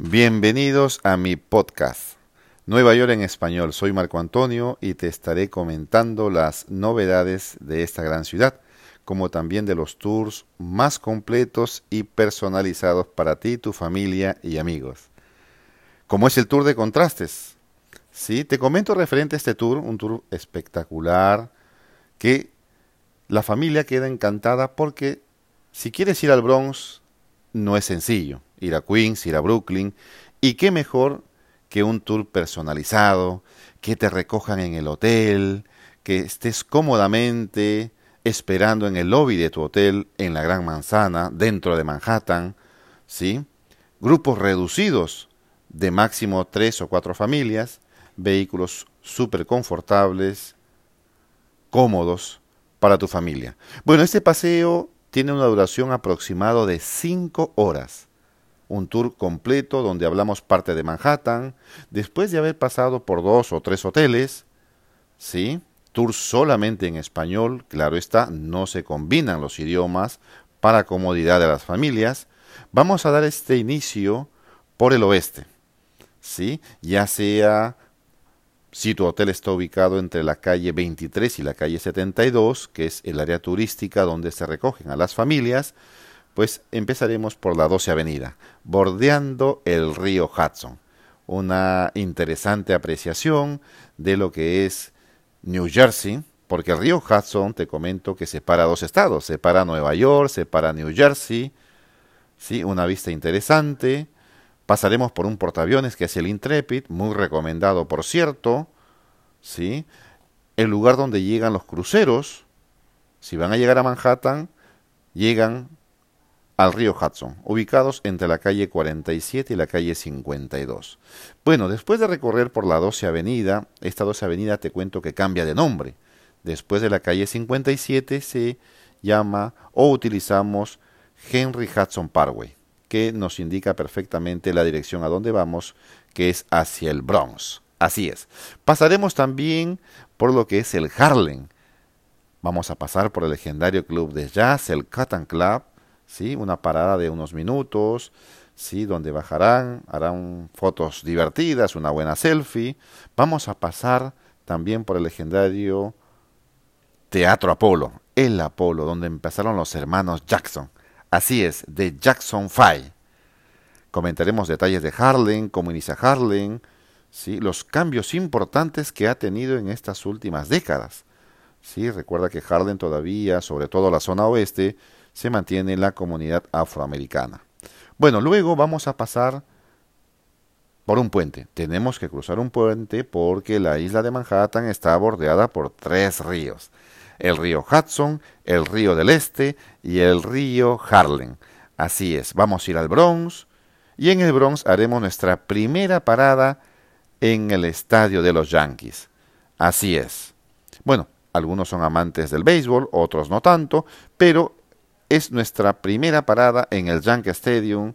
Bienvenidos a mi podcast. Nueva York en español. Soy Marco Antonio y te estaré comentando las novedades de esta gran ciudad, como también de los tours más completos y personalizados para ti, tu familia y amigos. Como es el tour de contrastes. Sí, te comento referente a este tour, un tour espectacular que la familia queda encantada porque si quieres ir al Bronx no es sencillo ir a Queens, ir a Brooklyn, y qué mejor que un tour personalizado, que te recojan en el hotel, que estés cómodamente esperando en el lobby de tu hotel en la Gran Manzana, dentro de Manhattan, ¿sí? Grupos reducidos de máximo tres o cuatro familias, vehículos súper confortables, cómodos para tu familia. Bueno, este paseo tiene una duración aproximada de cinco horas un tour completo donde hablamos parte de Manhattan, después de haber pasado por dos o tres hoteles, ¿sí? Tour solamente en español, claro está, no se combinan los idiomas para comodidad de las familias. Vamos a dar este inicio por el oeste, ¿sí? Ya sea si tu hotel está ubicado entre la calle 23 y la calle 72, que es el área turística donde se recogen a las familias, pues empezaremos por la 12 Avenida, bordeando el río Hudson. Una interesante apreciación de lo que es New Jersey, porque el río Hudson, te comento que separa dos estados, separa Nueva York, separa New Jersey, ¿sí? una vista interesante. Pasaremos por un portaaviones que es el Intrepid, muy recomendado por cierto, ¿sí? el lugar donde llegan los cruceros, si van a llegar a Manhattan, llegan al río Hudson, ubicados entre la calle 47 y la calle 52. Bueno, después de recorrer por la 12 Avenida, esta 12 Avenida te cuento que cambia de nombre. Después de la calle 57 se llama o utilizamos Henry Hudson Parkway, que nos indica perfectamente la dirección a donde vamos, que es hacia el Bronx. Así es. Pasaremos también por lo que es el Harlem. Vamos a pasar por el legendario club de jazz, el Cotton Club, ¿sí? Una parada de unos minutos, ¿sí? Donde bajarán, harán fotos divertidas, una buena selfie. Vamos a pasar también por el legendario Teatro Apolo, el Apolo, donde empezaron los hermanos Jackson. Así es, de Jackson Five. Comentaremos detalles de Harlem, cómo inicia Harlem, ¿sí? los cambios importantes que ha tenido en estas últimas décadas. ¿sí? Recuerda que Harlem todavía, sobre todo la zona oeste, se mantiene la comunidad afroamericana. Bueno, luego vamos a pasar por un puente. Tenemos que cruzar un puente porque la isla de Manhattan está bordeada por tres ríos. El río Hudson, el río del Este y el río Harlem. Así es, vamos a ir al Bronx y en el Bronx haremos nuestra primera parada en el estadio de los Yankees. Así es. Bueno, algunos son amantes del béisbol, otros no tanto, pero es nuestra primera parada en el Yankee Stadium,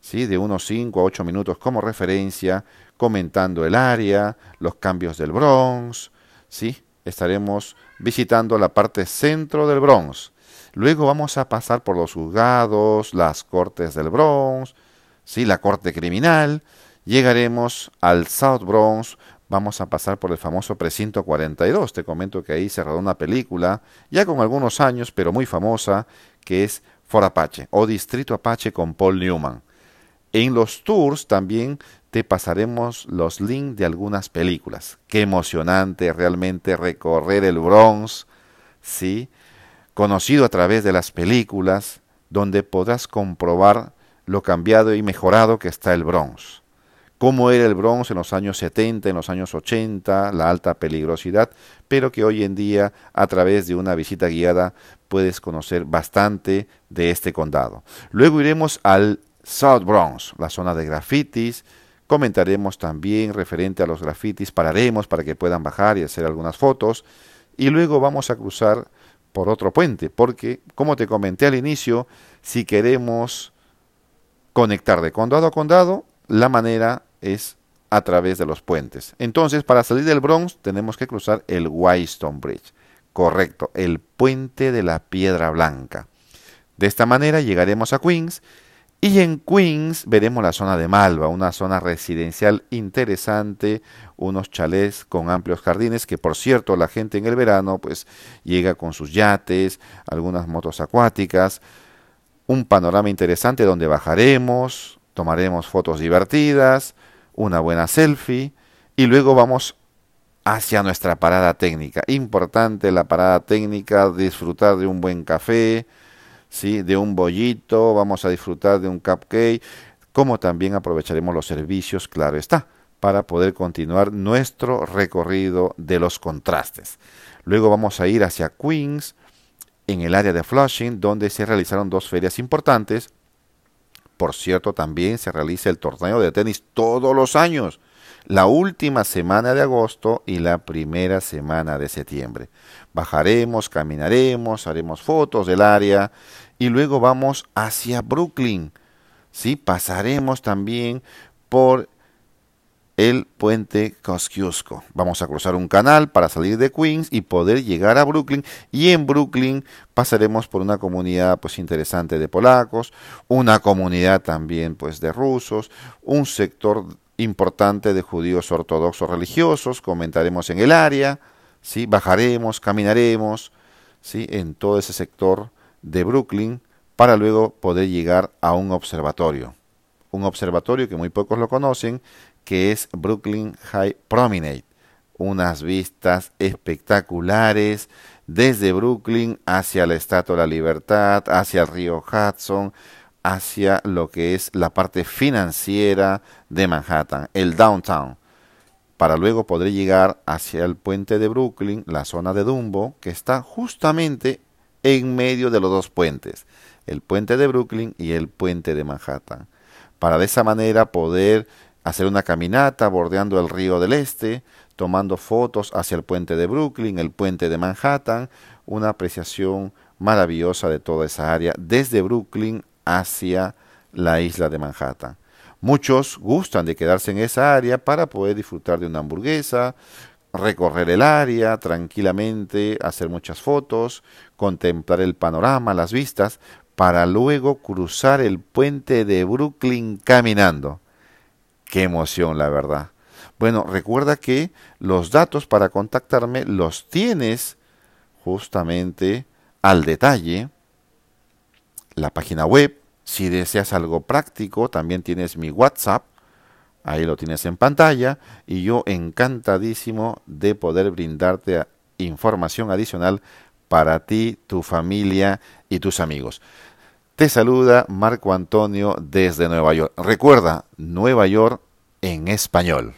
¿sí? de unos 5 a 8 minutos como referencia, comentando el área, los cambios del Bronx. ¿sí? Estaremos visitando la parte centro del Bronx. Luego vamos a pasar por los juzgados, las cortes del Bronx, ¿sí? la corte criminal. Llegaremos al South Bronx, vamos a pasar por el famoso precinto 42. Te comento que ahí se rodó una película, ya con algunos años, pero muy famosa, que es For Apache o Distrito Apache con Paul Newman. En los tours también te pasaremos los links de algunas películas. Qué emocionante realmente recorrer el Bronx, ¿sí? Conocido a través de las películas, donde podrás comprobar lo cambiado y mejorado que está el Bronx cómo era el Bronx en los años 70, en los años 80, la alta peligrosidad, pero que hoy en día a través de una visita guiada puedes conocer bastante de este condado. Luego iremos al South Bronx, la zona de grafitis, comentaremos también referente a los grafitis, pararemos para que puedan bajar y hacer algunas fotos y luego vamos a cruzar por otro puente, porque como te comenté al inicio, si queremos conectar de condado a condado, la manera es a través de los puentes. Entonces, para salir del Bronx tenemos que cruzar el Whitestone Bridge. Correcto, el puente de la piedra blanca. De esta manera llegaremos a Queens Y en Queens veremos la zona de Malva, una zona residencial interesante, unos chalés con amplios jardines, que por cierto la gente en el verano pues llega con sus yates, algunas motos acuáticas, un panorama interesante donde bajaremos, tomaremos fotos divertidas, una buena selfie y luego vamos hacia nuestra parada técnica. Importante la parada técnica, disfrutar de un buen café, ¿sí? de un bollito, vamos a disfrutar de un cupcake, como también aprovecharemos los servicios, claro está, para poder continuar nuestro recorrido de los contrastes. Luego vamos a ir hacia Queens, en el área de Flushing, donde se realizaron dos ferias importantes. Por cierto, también se realiza el torneo de tenis todos los años la última semana de agosto y la primera semana de septiembre. Bajaremos, caminaremos, haremos fotos del área y luego vamos hacia Brooklyn. ¿sí? Pasaremos también por el puente Kosciuszko. Vamos a cruzar un canal para salir de Queens y poder llegar a Brooklyn y en Brooklyn pasaremos por una comunidad pues interesante de polacos, una comunidad también pues de rusos, un sector importante de judíos ortodoxos religiosos, comentaremos en el área, ¿sí? bajaremos, caminaremos ¿sí? en todo ese sector de Brooklyn para luego poder llegar a un observatorio. Un observatorio que muy pocos lo conocen, que es Brooklyn High Promenade. Unas vistas espectaculares desde Brooklyn hacia la Estatua de la Libertad, hacia el río Hudson, hacia lo que es la parte financiera de Manhattan, el downtown, para luego poder llegar hacia el puente de Brooklyn, la zona de Dumbo, que está justamente en medio de los dos puentes, el puente de Brooklyn y el puente de Manhattan, para de esa manera poder hacer una caminata bordeando el río del Este, tomando fotos hacia el puente de Brooklyn, el puente de Manhattan, una apreciación maravillosa de toda esa área, desde Brooklyn hacia la isla de Manhattan. Muchos gustan de quedarse en esa área para poder disfrutar de una hamburguesa, recorrer el área tranquilamente, hacer muchas fotos, contemplar el panorama, las vistas, para luego cruzar el puente de Brooklyn caminando. Qué emoción, la verdad. Bueno, recuerda que los datos para contactarme los tienes justamente al detalle, la página web, si deseas algo práctico, también tienes mi WhatsApp, ahí lo tienes en pantalla, y yo encantadísimo de poder brindarte información adicional para ti, tu familia y tus amigos. Te saluda Marco Antonio desde Nueva York. Recuerda, Nueva York en español.